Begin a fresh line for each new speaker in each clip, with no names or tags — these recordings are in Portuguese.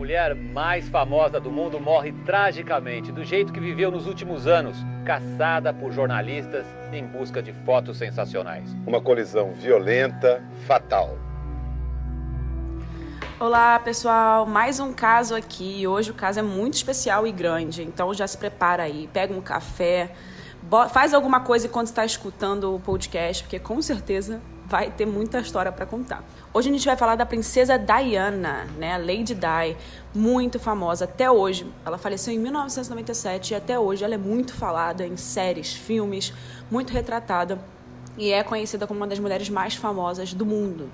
mulher mais famosa do mundo morre tragicamente, do jeito que viveu nos últimos anos, caçada por jornalistas em busca de fotos sensacionais.
Uma colisão violenta, fatal.
Olá, pessoal. Mais um caso aqui. Hoje o caso é muito especial e grande, então já se prepara aí, pega um café, faz alguma coisa enquanto está escutando o podcast, porque com certeza vai ter muita história para contar. Hoje a gente vai falar da princesa Diana, né, Lady Di, muito famosa até hoje. Ela faleceu em 1997 e até hoje ela é muito falada em séries, filmes, muito retratada e é conhecida como uma das mulheres mais famosas do mundo.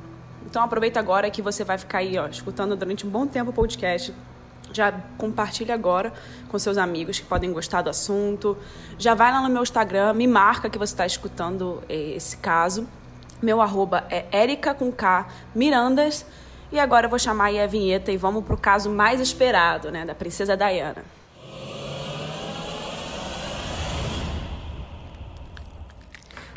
Então aproveita agora que você vai ficar aí, ó, escutando durante um bom tempo o podcast já compartilha agora com seus amigos que podem gostar do assunto. Já vai lá no meu Instagram, me marca que você está escutando eh, esse caso. Meu arroba é Erica com K Mirandas. E agora eu vou chamar aí a vinheta e vamos pro caso mais esperado, né? Da princesa Diana.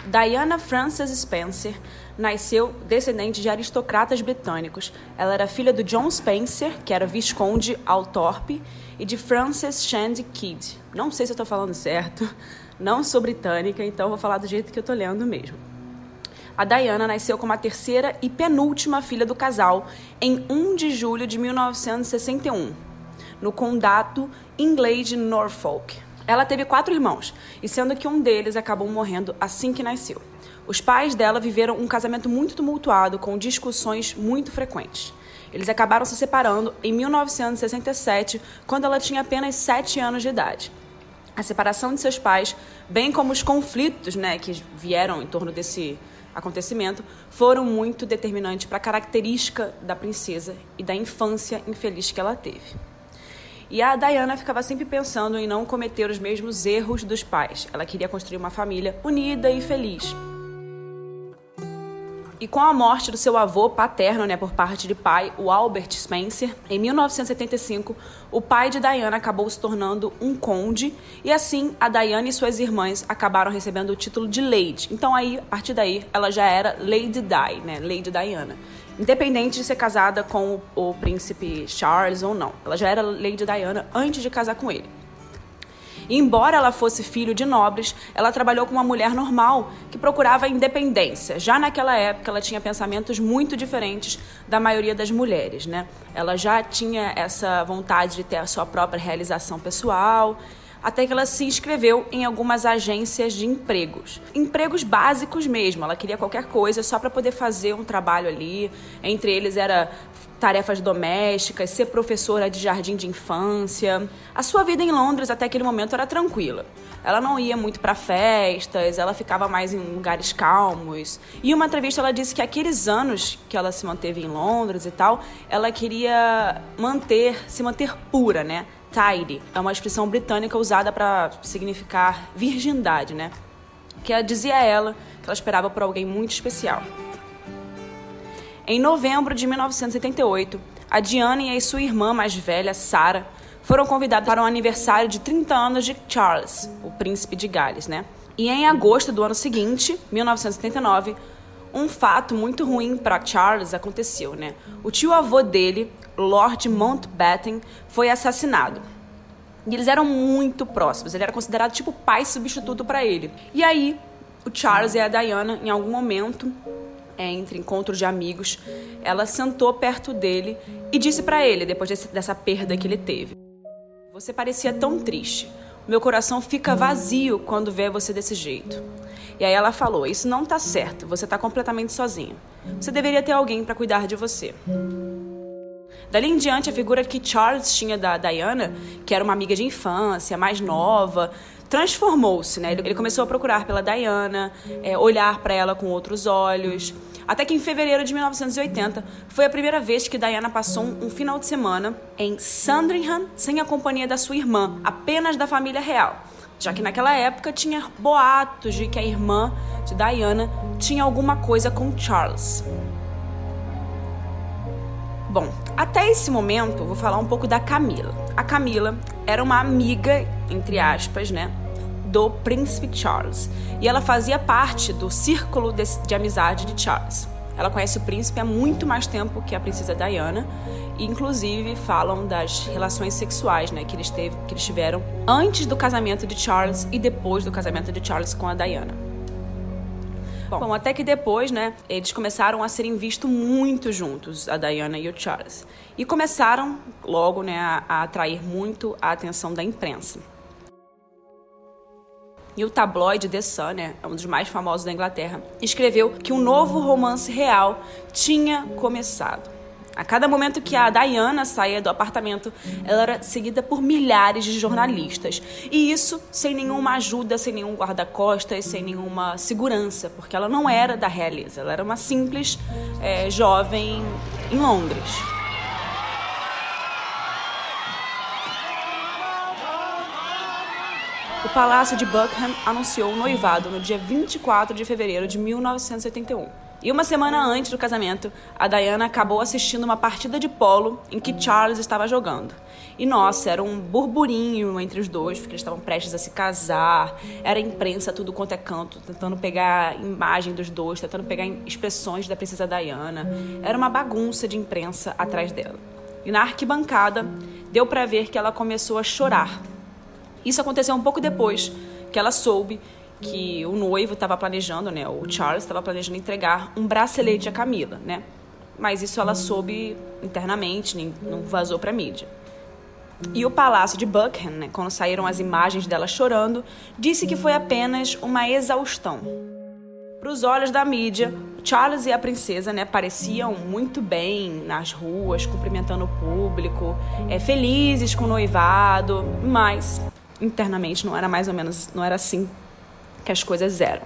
Diana Frances Spencer nasceu descendente de aristocratas britânicos. Ela era filha do John Spencer, que era visconde Althorpe, e de Frances Shandy Kidd. Não sei se eu estou falando certo, não sou britânica, então vou falar do jeito que eu estou lendo mesmo. A Diana nasceu como a terceira e penúltima filha do casal em 1 de julho de 1961, no condado inglês de Norfolk. Ela teve quatro irmãos, e sendo que um deles acabou morrendo assim que nasceu. Os pais dela viveram um casamento muito tumultuado, com discussões muito frequentes. Eles acabaram se separando em 1967, quando ela tinha apenas 7 anos de idade. A separação de seus pais, bem como os conflitos né, que vieram em torno desse acontecimento foram muito determinantes para a característica da princesa e da infância infeliz que ela teve. E a Diana ficava sempre pensando em não cometer os mesmos erros dos pais. Ela queria construir uma família unida e feliz. E com a morte do seu avô paterno, né, por parte de pai, o Albert Spencer, em 1975, o pai de Diana acabou se tornando um conde e assim a Diana e suas irmãs acabaram recebendo o título de Lady. Então aí, a partir daí, ela já era Lady Di, né, Lady Diana. Independente de ser casada com o, o príncipe Charles ou não. Ela já era Lady Diana antes de casar com ele. E embora ela fosse filho de nobres, ela trabalhou com uma mulher normal que procurava independência. Já naquela época, ela tinha pensamentos muito diferentes da maioria das mulheres, né? Ela já tinha essa vontade de ter a sua própria realização pessoal até que ela se inscreveu em algumas agências de empregos. Empregos básicos mesmo, ela queria qualquer coisa só para poder fazer um trabalho ali. Entre eles era tarefas domésticas, ser professora de jardim de infância. A sua vida em Londres até aquele momento era tranquila. Ela não ia muito para festas, ela ficava mais em lugares calmos. E uma entrevista ela disse que aqueles anos que ela se manteve em Londres e tal, ela queria manter, se manter pura, né? Tidy é uma expressão britânica usada para significar virgindade, né? Que dizia a ela que ela esperava por alguém muito especial. Em novembro de 1978, a Diane e sua irmã mais velha, Sarah, foram convidadas para um aniversário de 30 anos de Charles, o príncipe de Gales, né? E em agosto do ano seguinte, 1979, um fato muito ruim para Charles aconteceu, né? O tio-avô dele, Lord Mountbatten, foi assassinado. E eles eram muito próximos, ele era considerado tipo pai substituto para ele. E aí, o Charles e a Diana, em algum momento, entre encontros de amigos, ela sentou perto dele e disse para ele, depois desse, dessa perda que ele teve: Você parecia tão triste. Meu coração fica vazio quando vê você desse jeito. E aí ela falou: Isso não tá certo, você tá completamente sozinho. Você deveria ter alguém para cuidar de você. Dali em diante, a figura que Charles tinha da Diana, que era uma amiga de infância, mais nova, transformou-se, né? Ele começou a procurar pela Diana, é, olhar para ela com outros olhos. Até que em fevereiro de 1980 foi a primeira vez que Diana passou um, final de semana em Sandringham sem a companhia da sua irmã, apenas da família real. Já que naquela época tinha boatos de que a irmã de Diana tinha alguma coisa com Charles. Bom, até esse momento vou falar um pouco da Camila. A Camila era uma amiga, entre aspas, né, do príncipe Charles. E ela fazia parte do círculo de, de amizade de Charles. ela conhece o príncipe há muito mais tempo que a princesa Diana. E, inclusive, falam das relações sexuais né, que, eles teve, que eles tiveram antes do casamento de Charles e depois do casamento de Charles com a Diana. Bom, Bom, até que depois, né, eles começaram a serem vistos muito juntos, a Diana e o Charles. E começaram logo, né, a, a atrair muito a atenção da imprensa. E o tabloide The Sun, né, é um dos mais famosos da Inglaterra, escreveu que um novo romance real tinha começado. A cada momento que a Diana saía do apartamento, ela era seguida por milhares de jornalistas. E isso sem nenhuma ajuda, sem nenhum guarda-costas, sem nenhuma segurança, porque ela não era da realeza, ela era uma simples é, jovem em Londres. O Palácio de Buckingham anunciou o noivado no dia 24 de fevereiro de 1981. E uma semana antes do casamento, a Diana acabou assistindo uma partida de polo em que Charles estava jogando. E nossa, era um burburinho entre os dois, porque eles estavam prestes a se casar. Era imprensa tudo quanto é canto, tentando pegar imagem dos dois, tentando pegar expressões da princesa Diana. Era uma bagunça de imprensa atrás dela. E na arquibancada, deu para ver que ela começou a chorar isso aconteceu um pouco depois que ela soube que o noivo estava planejando, né, o Charles estava planejando entregar um bracelete a Camila, né? Mas isso ela soube internamente, nem, não vazou para mídia. E o palácio de Buckingham, né, quando saíram as imagens dela chorando, disse que foi apenas uma exaustão. Para os olhos da mídia, Charles e a princesa né, pareciam muito bem nas ruas, cumprimentando o público, é, felizes com o noivado, mas internamente não era mais ou menos, não era assim que as coisas eram.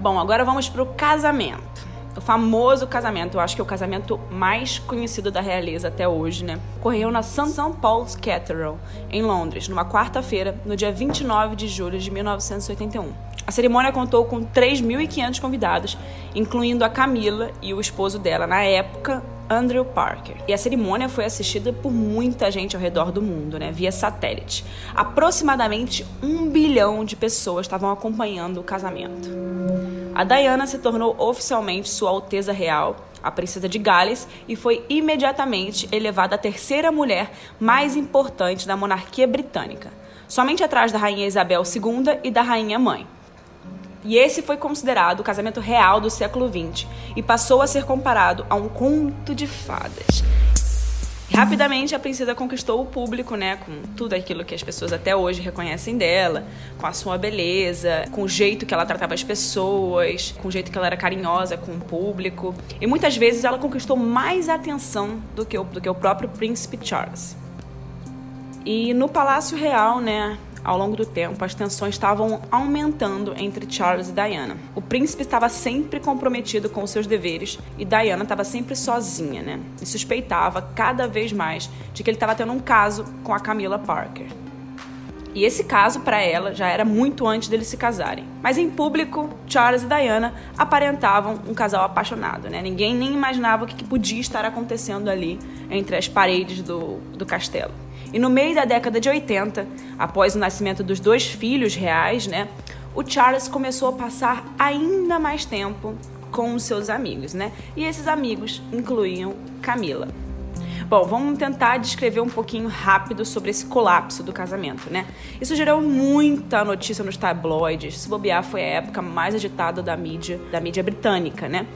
Bom, agora vamos para o casamento. O famoso casamento, eu acho que é o casamento mais conhecido da realeza até hoje, né? Ocorreu na St. Paul's Cathedral, em Londres, numa quarta-feira, no dia 29 de julho de 1981. A cerimônia contou com 3.500 convidados, incluindo a Camila e o esposo dela na época, Andrew Parker. E a cerimônia foi assistida por muita gente ao redor do mundo, né, via satélite. Aproximadamente um bilhão de pessoas estavam acompanhando o casamento. A Diana se tornou oficialmente Sua Alteza Real, a princesa de Gales, e foi imediatamente elevada à terceira mulher mais importante da monarquia britânica, somente atrás da rainha Isabel II e da rainha mãe. E esse foi considerado o casamento real do século XX e passou a ser comparado a um conto de fadas. Rapidamente a princesa conquistou o público, né, com tudo aquilo que as pessoas até hoje reconhecem dela, com a sua beleza, com o jeito que ela tratava as pessoas, com o jeito que ela era carinhosa com o público. E muitas vezes ela conquistou mais atenção do que o, do que o próprio príncipe Charles. E no Palácio Real, né, ao longo do tempo, as tensões estavam aumentando entre Charles e Diana. O príncipe estava sempre comprometido com os seus deveres e Diana estava sempre sozinha, né? E suspeitava cada vez mais de que ele estava tendo um caso com a Camila Parker. E esse caso, para ela, já era muito antes deles se casarem. Mas em público, Charles e Diana aparentavam um casal apaixonado, né? Ninguém nem imaginava o que podia estar acontecendo ali entre as paredes do, do castelo. E no meio da década de 80, após o nascimento dos dois filhos reais, né, o Charles começou a passar ainda mais tempo com os seus amigos, né? E esses amigos incluíam Camila. Bom, vamos tentar descrever um pouquinho rápido sobre esse colapso do casamento, né? Isso gerou muita notícia nos tabloides. Se bobear, foi a época mais agitada da mídia, da mídia britânica, né?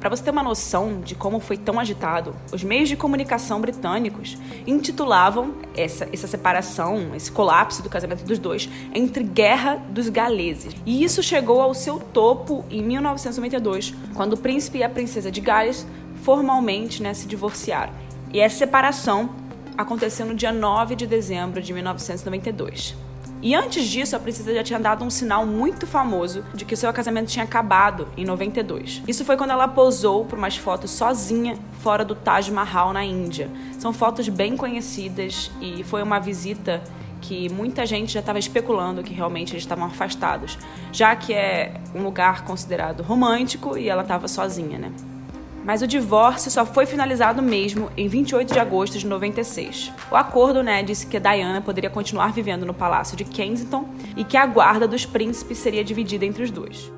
Para você ter uma noção de como foi tão agitado, os meios de comunicação britânicos intitulavam essa, essa separação, esse colapso do casamento dos dois entre Guerra dos Galeses. E isso chegou ao seu topo em 1992, quando o príncipe e a princesa de Gales formalmente né, se divorciaram. E essa separação aconteceu no dia 9 de dezembro de 1992. E antes disso, a princesa já tinha dado um sinal muito famoso de que seu casamento tinha acabado em 92. Isso foi quando ela posou para umas fotos sozinha fora do Taj Mahal na Índia. São fotos bem conhecidas e foi uma visita que muita gente já estava especulando que realmente eles estavam afastados, já que é um lugar considerado romântico e ela estava sozinha, né? Mas o divórcio só foi finalizado mesmo em 28 de agosto de 96. O acordo, né, disse que Diana poderia continuar vivendo no palácio de Kensington e que a guarda dos príncipes seria dividida entre os dois.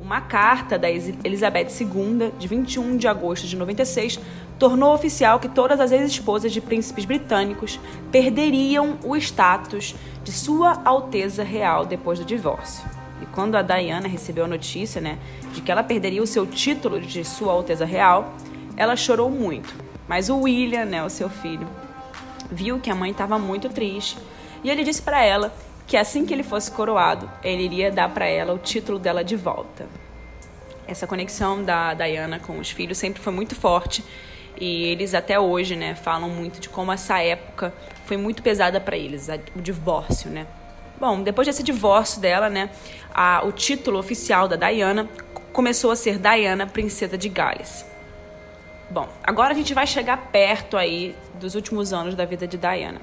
Uma carta da Elizabeth II, de 21 de agosto de 96, tornou oficial que todas as ex-esposas de príncipes britânicos perderiam o status de Sua Alteza Real depois do divórcio. Quando a Diana recebeu a notícia, né, de que ela perderia o seu título de Sua Alteza Real, ela chorou muito. Mas o William, né, o seu filho, viu que a mãe estava muito triste e ele disse para ela que assim que ele fosse coroado, ele iria dar para ela o título dela de volta. Essa conexão da Diana com os filhos sempre foi muito forte e eles até hoje, né, falam muito de como essa época foi muito pesada para eles, o divórcio, né? Bom, depois desse divórcio dela, né, a, o título oficial da Diana começou a ser Diana, Princesa de Gales. Bom, agora a gente vai chegar perto aí dos últimos anos da vida de Diana.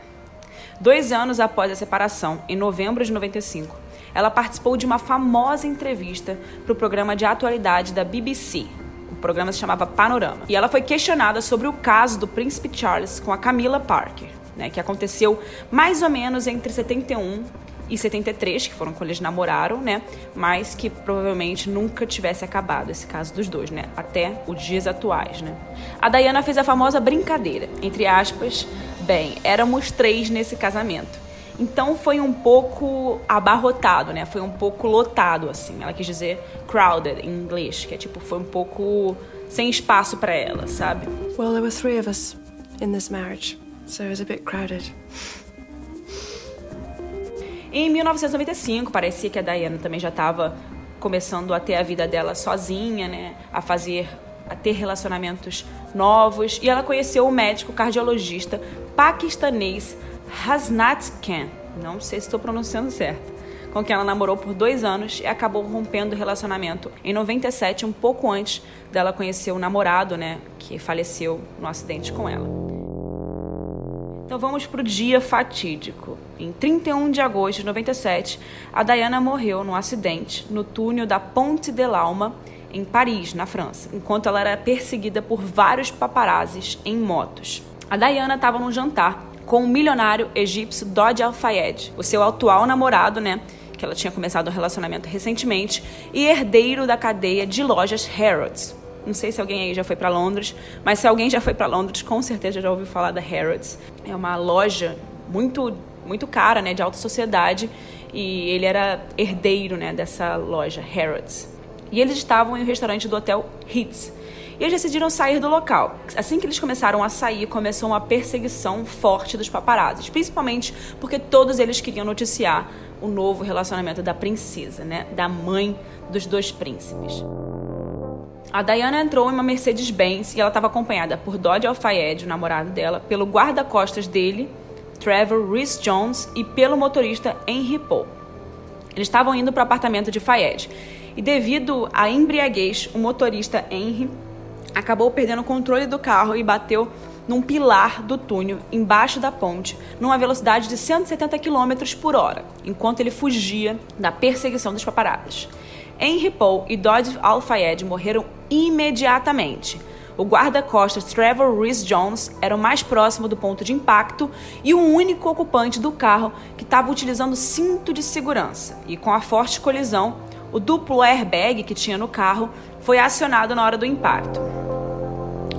Dois anos após a separação, em novembro de 95, ela participou de uma famosa entrevista para o programa de atualidade da BBC, o programa se chamava Panorama. E ela foi questionada sobre o caso do príncipe Charles com a Camila Parker, né, que aconteceu mais ou menos entre 71 e 73, que foram quando eles namoraram, né? Mas que provavelmente nunca tivesse acabado esse caso dos dois, né? Até os dias atuais, né? A Diana fez a famosa brincadeira, entre aspas, bem, éramos três nesse casamento. Então foi um pouco abarrotado, né? Foi um pouco lotado, assim. Ela quis dizer crowded em inglês, que é tipo, foi um pouco sem espaço para ela, sabe?
Well, there were three of us in this marriage, so it was a bit crowded.
Em 1995, parecia que a Diana também já estava começando a ter a vida dela sozinha, né? A fazer a ter relacionamentos novos e ela conheceu o médico cardiologista paquistanês Hasnat Khan, não sei se estou pronunciando certo, com quem ela namorou por dois anos e acabou rompendo o relacionamento em 97, um pouco antes dela conhecer o namorado, né, que faleceu no acidente com ela. Então vamos para o dia fatídico. Em 31 de agosto de 97, a Diana morreu num acidente no túnel da Ponte de l'Alma, em Paris, na França, enquanto ela era perseguida por vários paparazzis em motos. A Diana estava num jantar com o milionário egípcio Dodi Al-Fayed, o seu atual namorado, né? Que ela tinha começado um relacionamento recentemente, e herdeiro da cadeia de lojas Harrods. Não sei se alguém aí já foi para Londres, mas se alguém já foi para Londres, com certeza já ouviu falar da Harrods. É uma loja muito muito cara, né, de alta sociedade, e ele era herdeiro, né, dessa loja Harrods. E eles estavam em um restaurante do hotel Ritz, e eles decidiram sair do local. Assim que eles começaram a sair, começou uma perseguição forte dos paparazzis, principalmente porque todos eles queriam noticiar o novo relacionamento da princesa, né, da mãe dos dois príncipes. A Diana entrou em uma Mercedes-Benz e ela estava acompanhada por Dodge Al-Fayed, o namorado dela, pelo guarda-costas dele, Trevor Rhys Jones, e pelo motorista Henry Paul. Eles estavam indo para o apartamento de Fayed. E devido à embriaguez, o motorista Henry acabou perdendo o controle do carro e bateu num pilar do túnel embaixo da ponte, numa velocidade de 170 km por hora, enquanto ele fugia da perseguição dos paparazzi. Henry Paul e Dodge Al-Fayed morreram imediatamente. O guarda-costas Trevor Rhys Jones era o mais próximo do ponto de impacto e o único ocupante do carro que estava utilizando cinto de segurança. E com a forte colisão, o duplo airbag que tinha no carro foi acionado na hora do impacto.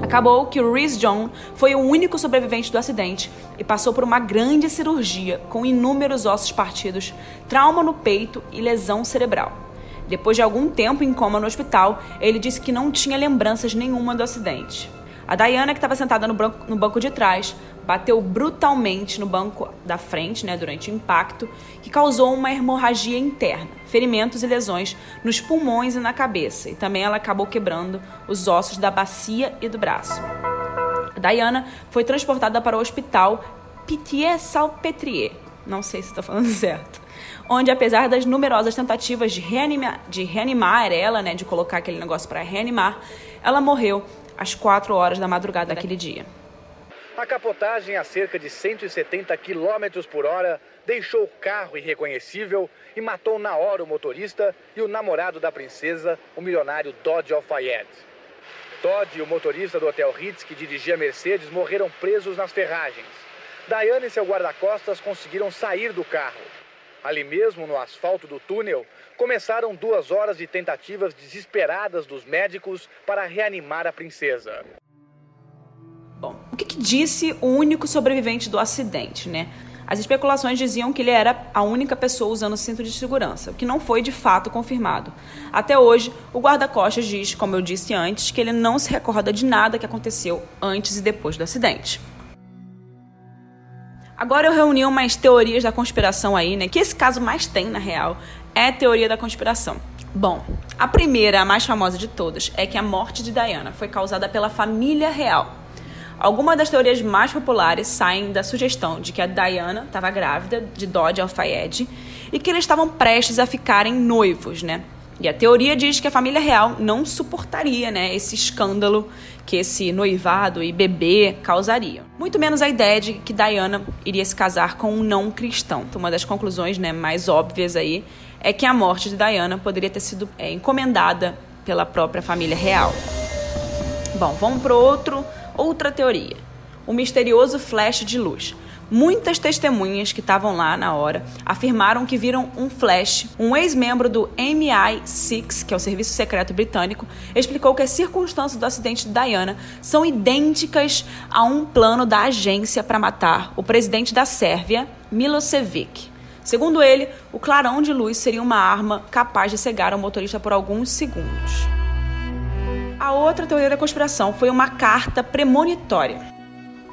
Acabou que o Rhys John foi o único sobrevivente do acidente e passou por uma grande cirurgia com inúmeros ossos partidos, trauma no peito e lesão cerebral. Depois de algum tempo em coma no hospital, ele disse que não tinha lembranças nenhuma do acidente. A Diana, que estava sentada no banco, no banco de trás, bateu brutalmente no banco da frente, né, durante o impacto, que causou uma hemorragia interna, ferimentos e lesões nos pulmões e na cabeça. E também ela acabou quebrando os ossos da bacia e do braço. A Diana foi transportada para o hospital Pitié-Salpêtrier, não sei se estou falando certo, onde apesar das numerosas tentativas de reanimar, de reanimar ela, né, de colocar aquele negócio para reanimar, ela morreu às 4 horas da madrugada daquele dia.
A capotagem a cerca de 170 km por hora deixou o carro irreconhecível e matou na hora o motorista e o namorado da princesa, o milionário Dodge Al-Fayed.
Todd e o motorista do Hotel Ritz que dirigia Mercedes morreram presos nas ferragens. Diane e seu guarda-costas conseguiram sair do carro. Ali mesmo, no asfalto do túnel, começaram duas horas de tentativas desesperadas dos médicos para reanimar a princesa.
Bom, o que, que disse o único sobrevivente do acidente, né? As especulações diziam que ele era a única pessoa usando cinto de segurança, o que não foi de fato confirmado. Até hoje, o guarda-costas diz, como eu disse antes, que ele não se recorda de nada que aconteceu antes e depois do acidente. Agora eu reuni umas teorias da conspiração aí, né? Que esse caso mais tem, na real, é teoria da conspiração. Bom, a primeira, a mais famosa de todas, é que a morte de Diana foi causada pela família real. Algumas das teorias mais populares saem da sugestão de que a Diana estava grávida de Dodge Al-Fayed e que eles estavam prestes a ficarem noivos, né? E a teoria diz que a família real não suportaria, né, esse escândalo que esse noivado e bebê causariam. Muito menos a ideia de que Diana iria se casar com um não cristão. Então, uma das conclusões, né, mais óbvias aí é que a morte de Diana poderia ter sido é, encomendada pela própria família real. Bom, vamos para outro outra teoria: o misterioso flash de luz. Muitas testemunhas que estavam lá na hora afirmaram que viram um flash. Um ex-membro do MI6, que é o Serviço Secreto Britânico, explicou que as circunstâncias do acidente de Diana são idênticas a um plano da agência para matar o presidente da Sérvia, Milosevic. Segundo ele, o clarão de luz seria uma arma capaz de cegar o motorista por alguns segundos. A outra teoria da conspiração foi uma carta premonitória.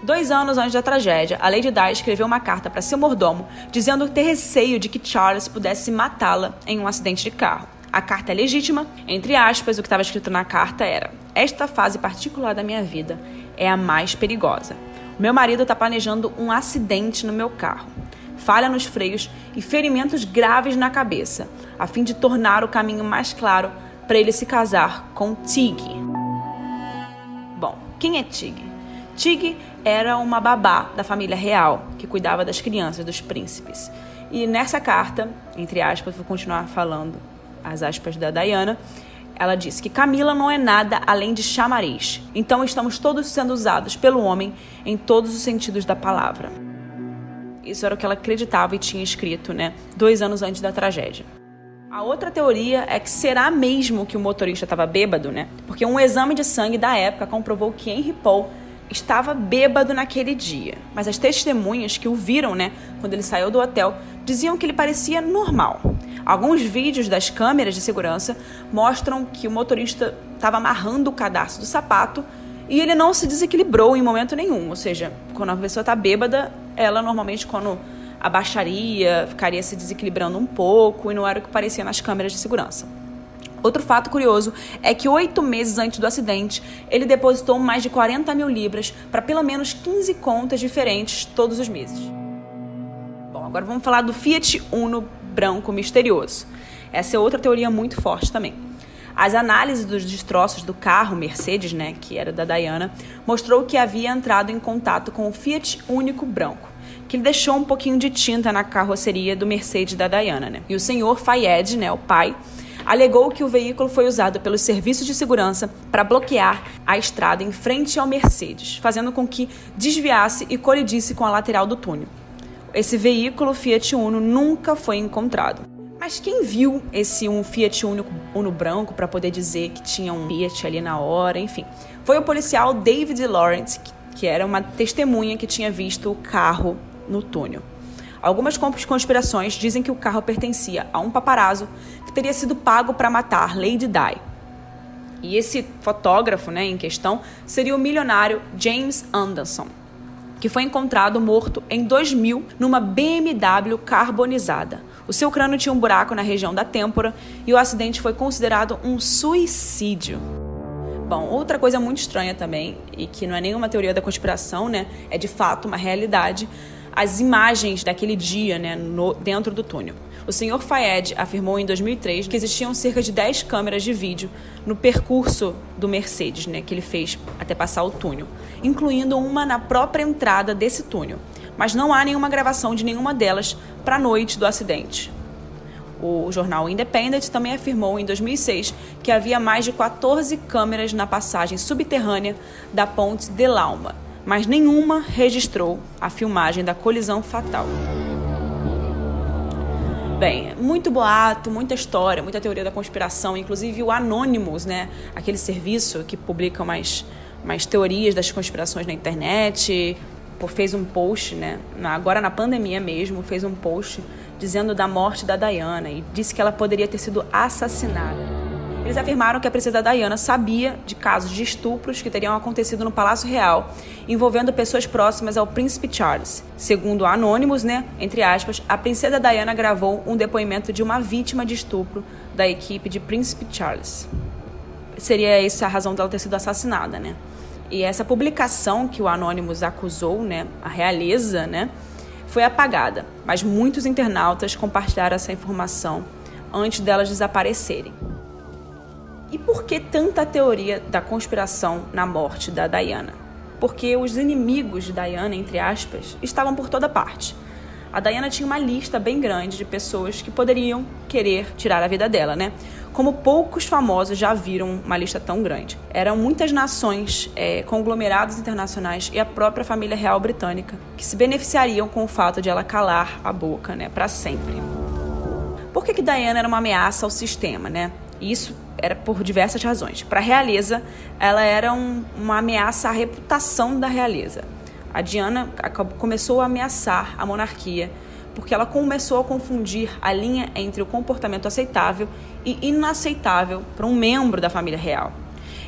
Dois anos antes da tragédia, a Lady Di escreveu uma carta para seu mordomo dizendo ter receio de que Charles pudesse matá-la em um acidente de carro. A carta é legítima, entre aspas, o que estava escrito na carta era: Esta fase particular da minha vida é a mais perigosa. Meu marido está planejando um acidente no meu carro, falha nos freios e ferimentos graves na cabeça, a fim de tornar o caminho mais claro para ele se casar com Tig. Bom, quem é Tig? Tig era uma babá da família real que cuidava das crianças, dos príncipes. E nessa carta, entre aspas, vou continuar falando as aspas da Diana, ela disse que Camila não é nada além de chamariz. Então estamos todos sendo usados pelo homem em todos os sentidos da palavra. Isso era o que ela acreditava e tinha escrito, né? Dois anos antes da tragédia. A outra teoria é que será mesmo que o motorista estava bêbado, né? Porque um exame de sangue da época comprovou que Henry Paul estava bêbado naquele dia. Mas as testemunhas que o viram, né, quando ele saiu do hotel, diziam que ele parecia normal. Alguns vídeos das câmeras de segurança mostram que o motorista estava amarrando o cadarço do sapato e ele não se desequilibrou em momento nenhum. Ou seja, quando a pessoa está bêbada, ela normalmente, quando abaixaria, ficaria se desequilibrando um pouco e não era o que parecia nas câmeras de segurança. Outro fato curioso é que oito meses antes do acidente, ele depositou mais de 40 mil libras para pelo menos 15 contas diferentes todos os meses. Bom, agora vamos falar do Fiat Uno branco misterioso. Essa é outra teoria muito forte também. As análises dos destroços do carro Mercedes, né, que era da Diana, mostrou que havia entrado em contato com o Fiat Único branco que ele deixou um pouquinho de tinta na carroceria do Mercedes da Diana, né? E o senhor Fayed, né, o pai, alegou que o veículo foi usado pelos serviços de segurança para bloquear a estrada em frente ao Mercedes, fazendo com que desviasse e colidisse com a lateral do túnel. Esse veículo Fiat Uno nunca foi encontrado. Mas quem viu esse um Fiat Uno, Uno branco para poder dizer que tinha um Fiat ali na hora, enfim, foi o policial David Lawrence, que era uma testemunha que tinha visto o carro no túnel. Algumas conspirações dizem que o carro pertencia a um paparazzo que teria sido pago para matar Lady Di. E esse fotógrafo né, em questão seria o milionário James Anderson, que foi encontrado morto em 2000 numa BMW carbonizada. O seu crânio tinha um buraco na região da têmpora e o acidente foi considerado um suicídio. Bom, outra coisa muito estranha também, e que não é nenhuma teoria da conspiração, né? É de fato uma realidade as imagens daquele dia né, no, dentro do túnel. O senhor Fayed afirmou em 2003 que existiam cerca de 10 câmeras de vídeo no percurso do Mercedes, né, que ele fez até passar o túnel, incluindo uma na própria entrada desse túnel. Mas não há nenhuma gravação de nenhuma delas para a noite do acidente. O jornal Independent também afirmou em 2006 que havia mais de 14 câmeras na passagem subterrânea da ponte de Lauma, mas nenhuma registrou a filmagem da colisão fatal. Bem, muito boato, muita história, muita teoria da conspiração, inclusive o Anonymous, né? Aquele serviço que publica mais, mais teorias das conspirações na internet, fez um post, né? Agora na pandemia mesmo, fez um post dizendo da morte da Diana e disse que ela poderia ter sido assassinada. Eles afirmaram que a princesa Diana sabia de casos de estupros que teriam acontecido no Palácio Real, envolvendo pessoas próximas ao príncipe Charles. Segundo Anonymous, né, entre aspas, a princesa Diana gravou um depoimento de uma vítima de estupro da equipe de príncipe Charles. Seria essa a razão dela ter sido assassinada, né? E essa publicação que o Anonymous acusou, né, a realeza, né, foi apagada, mas muitos internautas compartilharam essa informação antes delas desaparecerem. E por que tanta teoria da conspiração na morte da Diana? Porque os inimigos de Diana, entre aspas, estavam por toda parte. A Diana tinha uma lista bem grande de pessoas que poderiam querer tirar a vida dela, né? Como poucos famosos já viram uma lista tão grande. Eram muitas nações, é, conglomerados internacionais e a própria família real britânica que se beneficiariam com o fato de ela calar a boca, né, para sempre. Por que, que Diana era uma ameaça ao sistema, né? Isso era por diversas razões. Para a realeza, ela era um, uma ameaça à reputação da realeza. A Diana começou a ameaçar a monarquia porque ela começou a confundir a linha entre o comportamento aceitável e inaceitável para um membro da família real.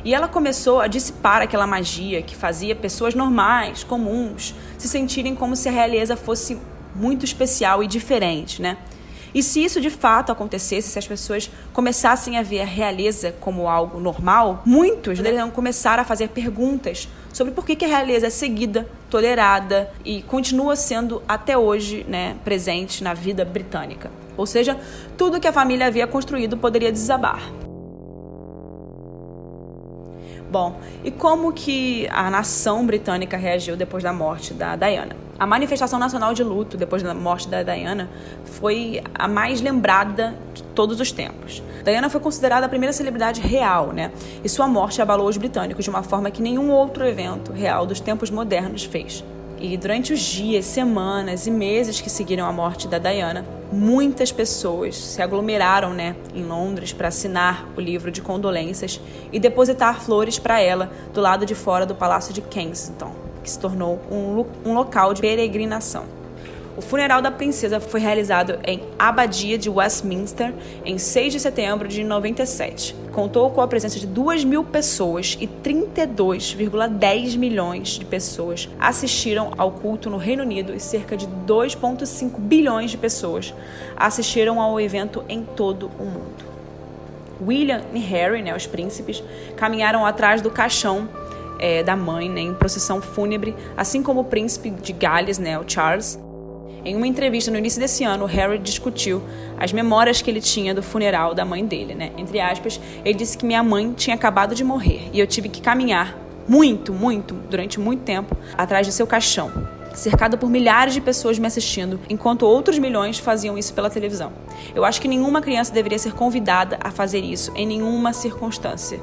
E ela começou a dissipar aquela magia que fazia pessoas normais, comuns, se sentirem como se a realeza fosse muito especial e diferente, né? E se isso de fato acontecesse, se as pessoas começassem a ver a realeza como algo normal, muitos deveriam começar a fazer perguntas sobre por que, que a realeza é seguida, tolerada e continua sendo até hoje né, presente na vida britânica. Ou seja, tudo que a família havia construído poderia desabar. Bom, e como que a nação britânica reagiu depois da morte da Diana? A manifestação nacional de luto depois da morte da Diana foi a mais lembrada de todos os tempos. Diana foi considerada a primeira celebridade real, né? E sua morte abalou os britânicos de uma forma que nenhum outro evento real dos tempos modernos fez. E durante os dias, semanas e meses que seguiram a morte da Diana, muitas pessoas se aglomeraram né, em Londres para assinar o livro de condolências e depositar flores para ela do lado de fora do Palácio de Kensington, que se tornou um, um local de peregrinação. O funeral da princesa foi realizado em Abadia de Westminster em 6 de setembro de 97. Contou com a presença de 2 mil pessoas e 32,10 milhões de pessoas assistiram ao culto no Reino Unido e cerca de 2,5 bilhões de pessoas assistiram ao evento em todo o mundo. William e Harry, né, os príncipes, caminharam atrás do caixão é, da mãe né, em procissão fúnebre, assim como o príncipe de Gales, né, o Charles, em uma entrevista no início desse ano, Harry discutiu as memórias que ele tinha do funeral da mãe dele, né? Entre aspas, ele disse que minha mãe tinha acabado de morrer e eu tive que caminhar muito, muito, durante muito tempo atrás de seu caixão, cercado por milhares de pessoas me assistindo, enquanto outros milhões faziam isso pela televisão. Eu acho que nenhuma criança deveria ser convidada a fazer isso em nenhuma circunstância.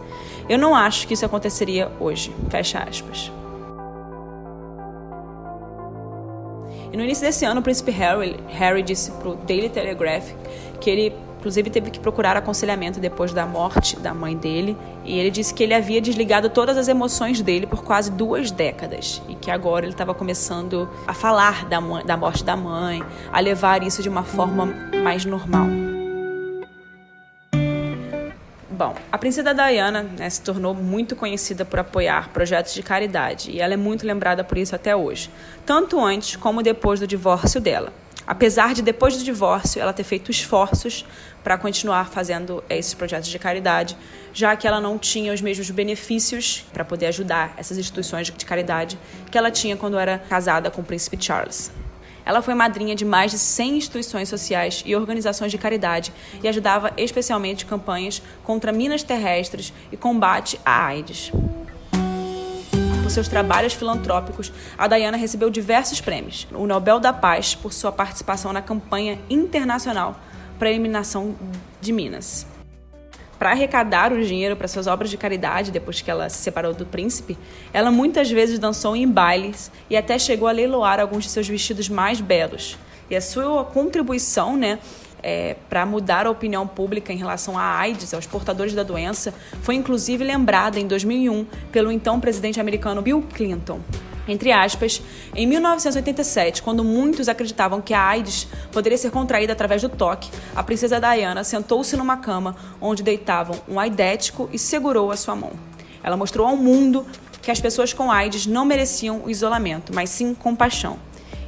Eu não acho que isso aconteceria hoje. Fecha aspas. E no início desse ano, o príncipe Harry, Harry disse para o Daily Telegraph que ele, inclusive, teve que procurar aconselhamento depois da morte da mãe dele. E ele disse que ele havia desligado todas as emoções dele por quase duas décadas e que agora ele estava começando a falar da, mãe, da morte da mãe, a levar isso de uma forma mais normal. Bom, a princesa Diana né, se tornou muito conhecida por apoiar projetos de caridade e ela é muito lembrada por isso até hoje, tanto antes como depois do divórcio dela. Apesar de depois do divórcio ela ter feito esforços para continuar fazendo esses projetos de caridade, já que ela não tinha os mesmos benefícios para poder ajudar essas instituições de caridade que ela tinha quando era casada com o príncipe Charles. Ela foi madrinha de mais de 100 instituições sociais e organizações de caridade e ajudava especialmente campanhas contra minas terrestres e combate à AIDS. Por seus trabalhos filantrópicos, a Diana recebeu diversos prêmios. O Nobel da Paz por sua participação na campanha internacional para a eliminação de Minas. Para arrecadar o dinheiro para suas obras de caridade depois que ela se separou do príncipe, ela muitas vezes dançou em bailes e até chegou a leiloar alguns de seus vestidos mais belos. E a sua contribuição, né, é, para mudar a opinião pública em relação à AIDS, aos portadores da doença, foi inclusive lembrada em 2001 pelo então presidente americano Bill Clinton. Entre aspas, em 1987, quando muitos acreditavam que a AIDS poderia ser contraída através do toque, a princesa Diana sentou-se numa cama onde deitavam um aidético e segurou a sua mão. Ela mostrou ao mundo que as pessoas com AIDS não mereciam o isolamento, mas sim compaixão.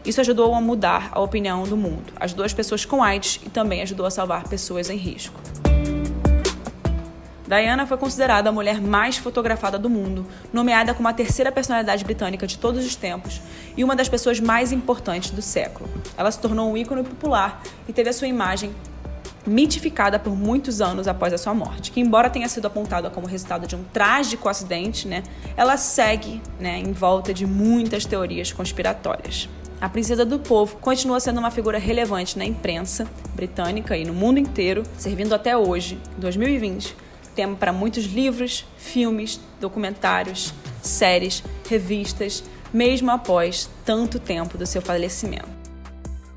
Isso ajudou a mudar a opinião do mundo, ajudou as pessoas com AIDS e também ajudou a salvar pessoas em risco. Diana foi considerada a mulher mais fotografada do mundo, nomeada como a terceira personalidade britânica de todos os tempos e uma das pessoas mais importantes do século. Ela se tornou um ícone popular e teve a sua imagem mitificada por muitos anos após a sua morte, que embora tenha sido apontada como resultado de um trágico acidente, né, ela segue né, em volta de muitas teorias conspiratórias. A princesa do povo continua sendo uma figura relevante na imprensa britânica e no mundo inteiro, servindo até hoje, 2020, tema para muitos livros, filmes, documentários, séries, revistas, mesmo após tanto tempo do seu falecimento.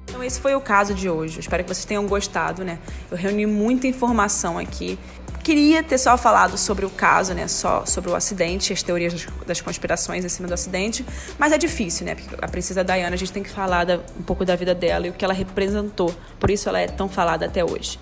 Então esse foi o caso de hoje. Espero que vocês tenham gostado, né? Eu reuni muita informação aqui. Queria ter só falado sobre o caso, né? Só sobre o acidente, as teorias das conspirações em cima do acidente, mas é difícil, né? Porque a princesa Diana, a gente tem que falar um pouco da vida dela e o que ela representou. Por isso ela é tão falada até hoje.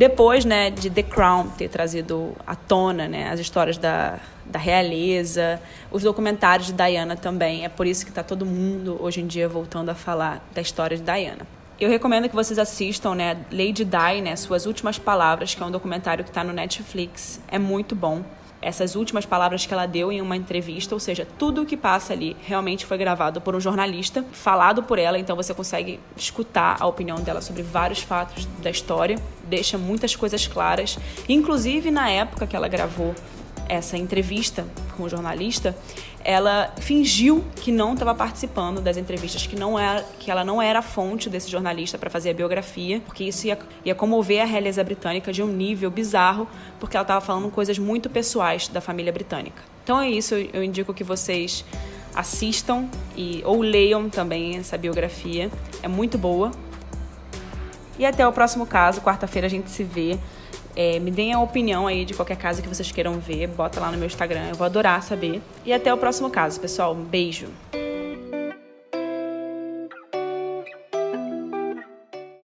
Depois, né, de The Crown ter trazido à tona, né, as histórias da, da realeza, os documentários de Diana também. É por isso que está todo mundo hoje em dia voltando a falar da história de Diana. Eu recomendo que vocês assistam, né, Lady Di, né, Suas Últimas Palavras, que é um documentário que está no Netflix. É muito bom essas últimas palavras que ela deu em uma entrevista, ou seja, tudo o que passa ali realmente foi gravado por um jornalista, falado por ela, então você consegue escutar a opinião dela sobre vários fatos da história, deixa muitas coisas claras, inclusive na época que ela gravou essa entrevista com o jornalista, ela fingiu que não estava participando das entrevistas, que não era, que ela não era a fonte desse jornalista para fazer a biografia, porque isso ia, ia comover a realeza britânica de um nível bizarro, porque ela estava falando coisas muito pessoais da família britânica. Então é isso, eu, indico que vocês assistam e ou leiam também essa biografia, é muito boa. E até o próximo caso, quarta-feira a gente se vê. É, me deem a opinião aí de qualquer caso que vocês queiram ver. Bota lá no meu Instagram, eu vou adorar saber. E até o próximo caso, pessoal. Um beijo.